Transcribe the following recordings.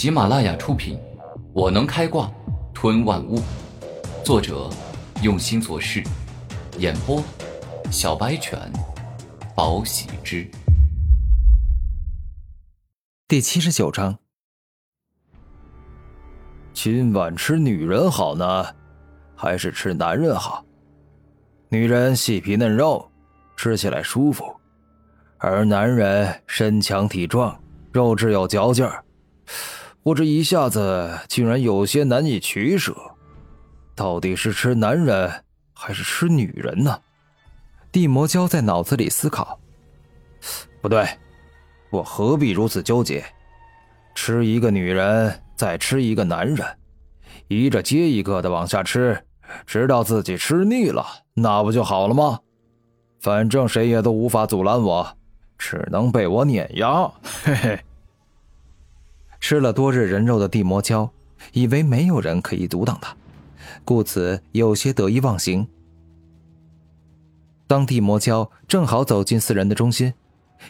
喜马拉雅出品，《我能开挂吞万物》，作者用心做事，演播小白犬，宝喜之。第七十九章，今晚吃女人好呢，还是吃男人好？女人细皮嫩肉，吃起来舒服，而男人身强体壮，肉质有嚼劲儿。我这一下子竟然有些难以取舍，到底是吃男人还是吃女人呢？地魔蛟在脑子里思考。不对，我何必如此纠结？吃一个女人，再吃一个男人，一个接一个的往下吃。直到自己吃腻了，那不就好了吗？反正谁也都无法阻拦我，只能被我碾压。嘿嘿。吃了多日人肉的地魔蛟，以为没有人可以阻挡他，故此有些得意忘形。当地魔蛟正好走进四人的中心，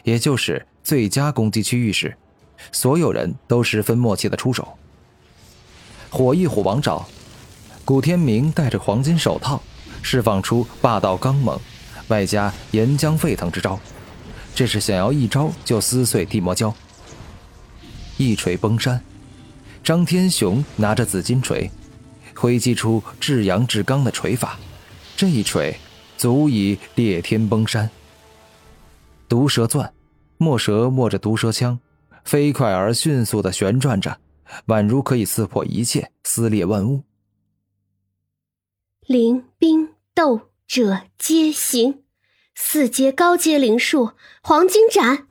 也就是最佳攻击区域时，所有人都十分默契的出手。火翼虎王爪。古天明戴着黄金手套，释放出霸道刚猛，外加岩浆沸腾之招，这是想要一招就撕碎地魔蛟。一锤崩山，张天雄拿着紫金锤，挥击出至阳至刚的锤法，这一锤足以裂天崩山。毒蛇钻，墨蛇握着毒蛇枪，飞快而迅速的旋转着，宛如可以刺破一切，撕裂万物。灵兵斗者皆行，四阶高阶灵术黄金斩。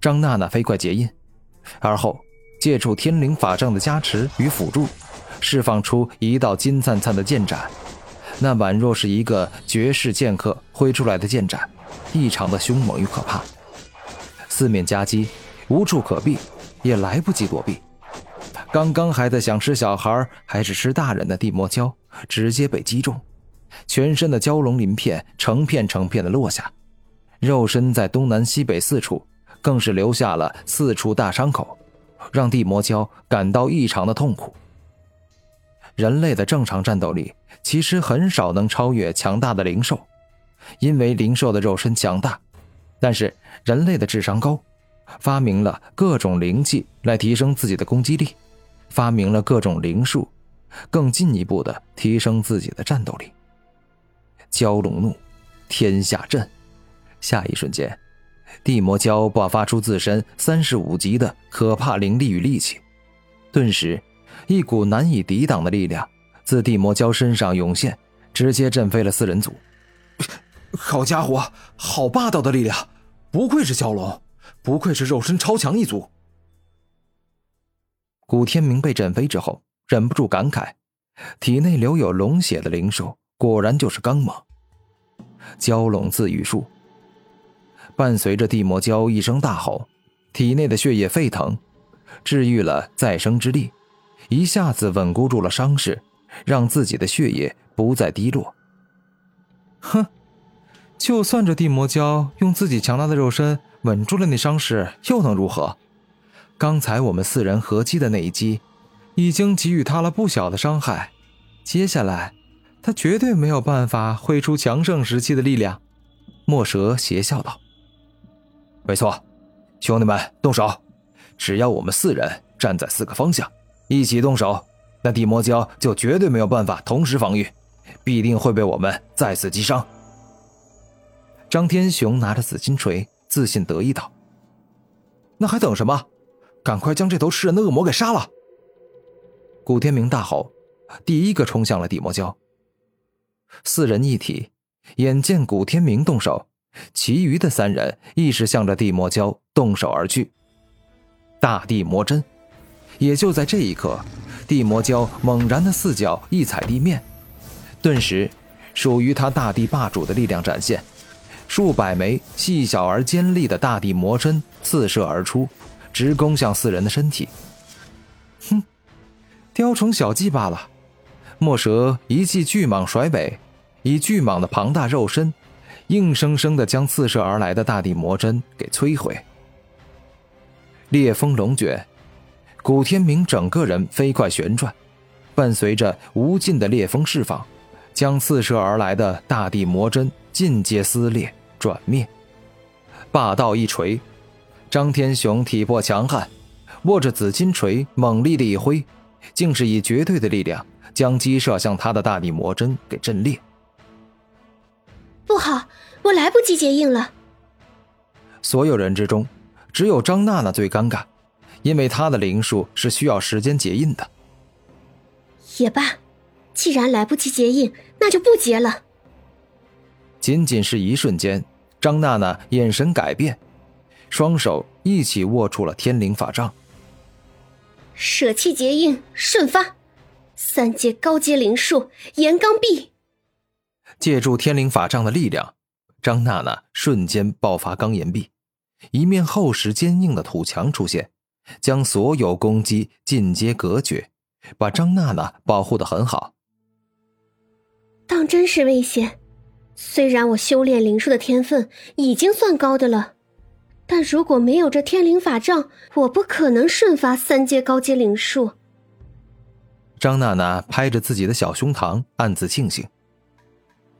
张娜娜飞快结印，而后借助天灵法杖的加持与辅助，释放出一道金灿灿的剑斩。那宛若是一个绝世剑客挥出来的剑斩，异常的凶猛与可怕。四面夹击，无处可避，也来不及躲避。刚刚还在想吃小孩还是吃大人的地魔蛟。直接被击中，全身的蛟龙鳞片成片成片的落下，肉身在东南西北四处更是留下了四处大伤口，让地魔蛟感到异常的痛苦。人类的正常战斗力其实很少能超越强大的灵兽，因为灵兽的肉身强大，但是人类的智商高，发明了各种灵器来提升自己的攻击力，发明了各种灵术。更进一步的提升自己的战斗力。蛟龙怒，天下震。下一瞬间，地魔蛟爆发出自身三十五级的可怕灵力与力气，顿时，一股难以抵挡的力量自地魔蛟身上涌现，直接震飞了四人组。好家伙，好霸道的力量！不愧是蛟龙，不愧是肉身超强一族。古天明被震飞之后。忍不住感慨，体内留有龙血的灵兽果然就是刚猛。蛟龙自愈术，伴随着地魔蛟一声大吼，体内的血液沸腾，治愈了再生之力，一下子稳固住了伤势，让自己的血液不再低落。哼，就算这地魔蛟用自己强大的肉身稳住了那伤势，又能如何？刚才我们四人合击的那一击。已经给予他了不小的伤害，接下来，他绝对没有办法挥出强盛时期的力量。墨蛇邪笑道：“没错，兄弟们，动手！只要我们四人站在四个方向，一起动手，那地魔蛟就绝对没有办法同时防御，必定会被我们再次击伤。”张天雄拿着紫金锤，自信得意道：“那还等什么？赶快将这头吃人的恶魔给杀了！”古天明大吼，第一个冲向了地魔蛟。四人一体，眼见古天明动手，其余的三人亦是向着地魔蛟动手而去。大地魔针，也就在这一刻，地魔蛟猛然的四脚一踩地面，顿时，属于他大地霸主的力量展现，数百枚细小而尖利的大地魔针刺射而出，直攻向四人的身体。哼！雕虫小技罢了。墨蛇一记巨蟒甩尾，以巨蟒的庞大肉身，硬生生的将刺射而来的大地魔针给摧毁。烈风龙卷，古天明整个人飞快旋转，伴随着无尽的裂风释放，将刺射而来的大地魔针尽皆撕裂转灭。霸道一锤，张天雄体魄强悍，握着紫金锤猛力的一挥，竟是以绝对的力量将击射向他的大地魔针给震裂。不好，我来不及结印了。所有人之中，只有张娜娜最尴尬。因为她的灵术是需要时间结印的。也罢，既然来不及结印，那就不结了。仅仅是一瞬间，张娜娜眼神改变，双手一起握住了天灵法杖。舍弃结印，瞬发，三阶高阶灵术岩钢臂。借助天灵法杖的力量，张娜娜瞬间爆发钢岩壁，一面厚实坚硬的土墙出现。将所有攻击尽皆隔绝，把张娜娜保护的很好。当真是危险。虽然我修炼灵术的天分已经算高的了，但如果没有这天灵法杖，我不可能瞬发三阶高阶灵术。张娜娜拍着自己的小胸膛，暗自庆幸：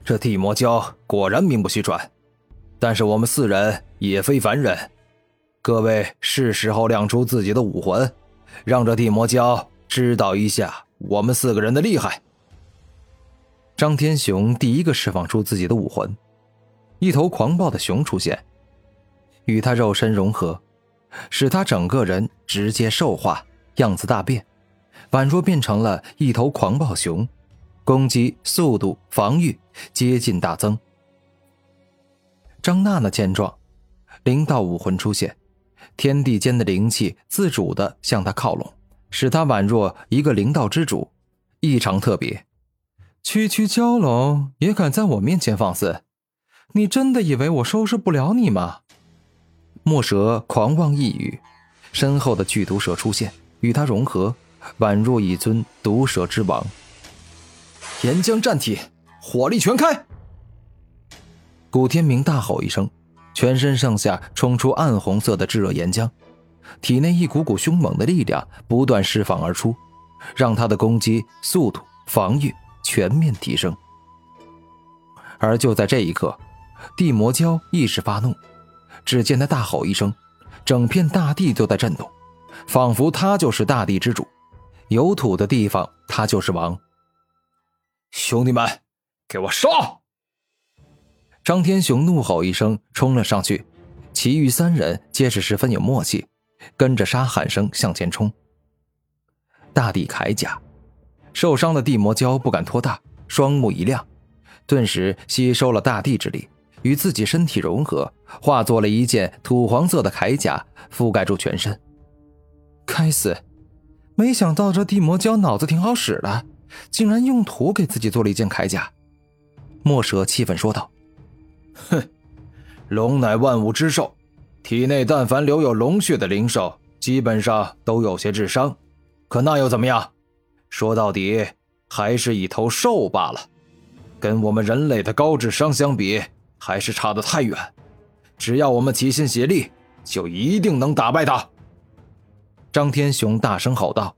这地魔蛟果然名不虚传。但是我们四人也非凡人。各位是时候亮出自己的武魂，让这地魔蛟知道一下我们四个人的厉害。张天雄第一个释放出自己的武魂，一头狂暴的熊出现，与他肉身融合，使他整个人直接兽化，样子大变，宛若变成了一头狂暴熊，攻击速度、防御接近大增。张娜娜见状，灵道武魂出现。天地间的灵气自主的向他靠拢，使他宛若一个灵道之主，异常特别。区区蛟龙也敢在我面前放肆？你真的以为我收拾不了你吗？墨蛇狂妄一语，身后的剧毒蛇出现，与他融合，宛若一尊毒蛇之王。岩浆战体，火力全开！古天明大吼一声。全身上下冲出暗红色的炙热岩浆，体内一股股凶猛的力量不断释放而出，让他的攻击速度、防御全面提升。而就在这一刻，地魔蛟一时发怒，只见他大吼一声，整片大地都在震动，仿佛他就是大地之主，有土的地方他就是王。兄弟们，给我杀！张天雄怒吼一声，冲了上去，其余三人皆是十分有默契，跟着杀喊声向前冲。大地铠甲，受伤的地魔蛟不敢托大，双目一亮，顿时吸收了大地之力，与自己身体融合，化作了一件土黄色的铠甲，覆盖住全身。该死，没想到这地魔蛟脑子挺好使的，竟然用土给自己做了一件铠甲。墨蛇气愤说道。哼，龙乃万物之兽，体内但凡留有龙血的灵兽，基本上都有些智商。可那又怎么样？说到底，还是一头兽罢了。跟我们人类的高智商相比，还是差得太远。只要我们齐心协力，就一定能打败他。张天雄大声吼道。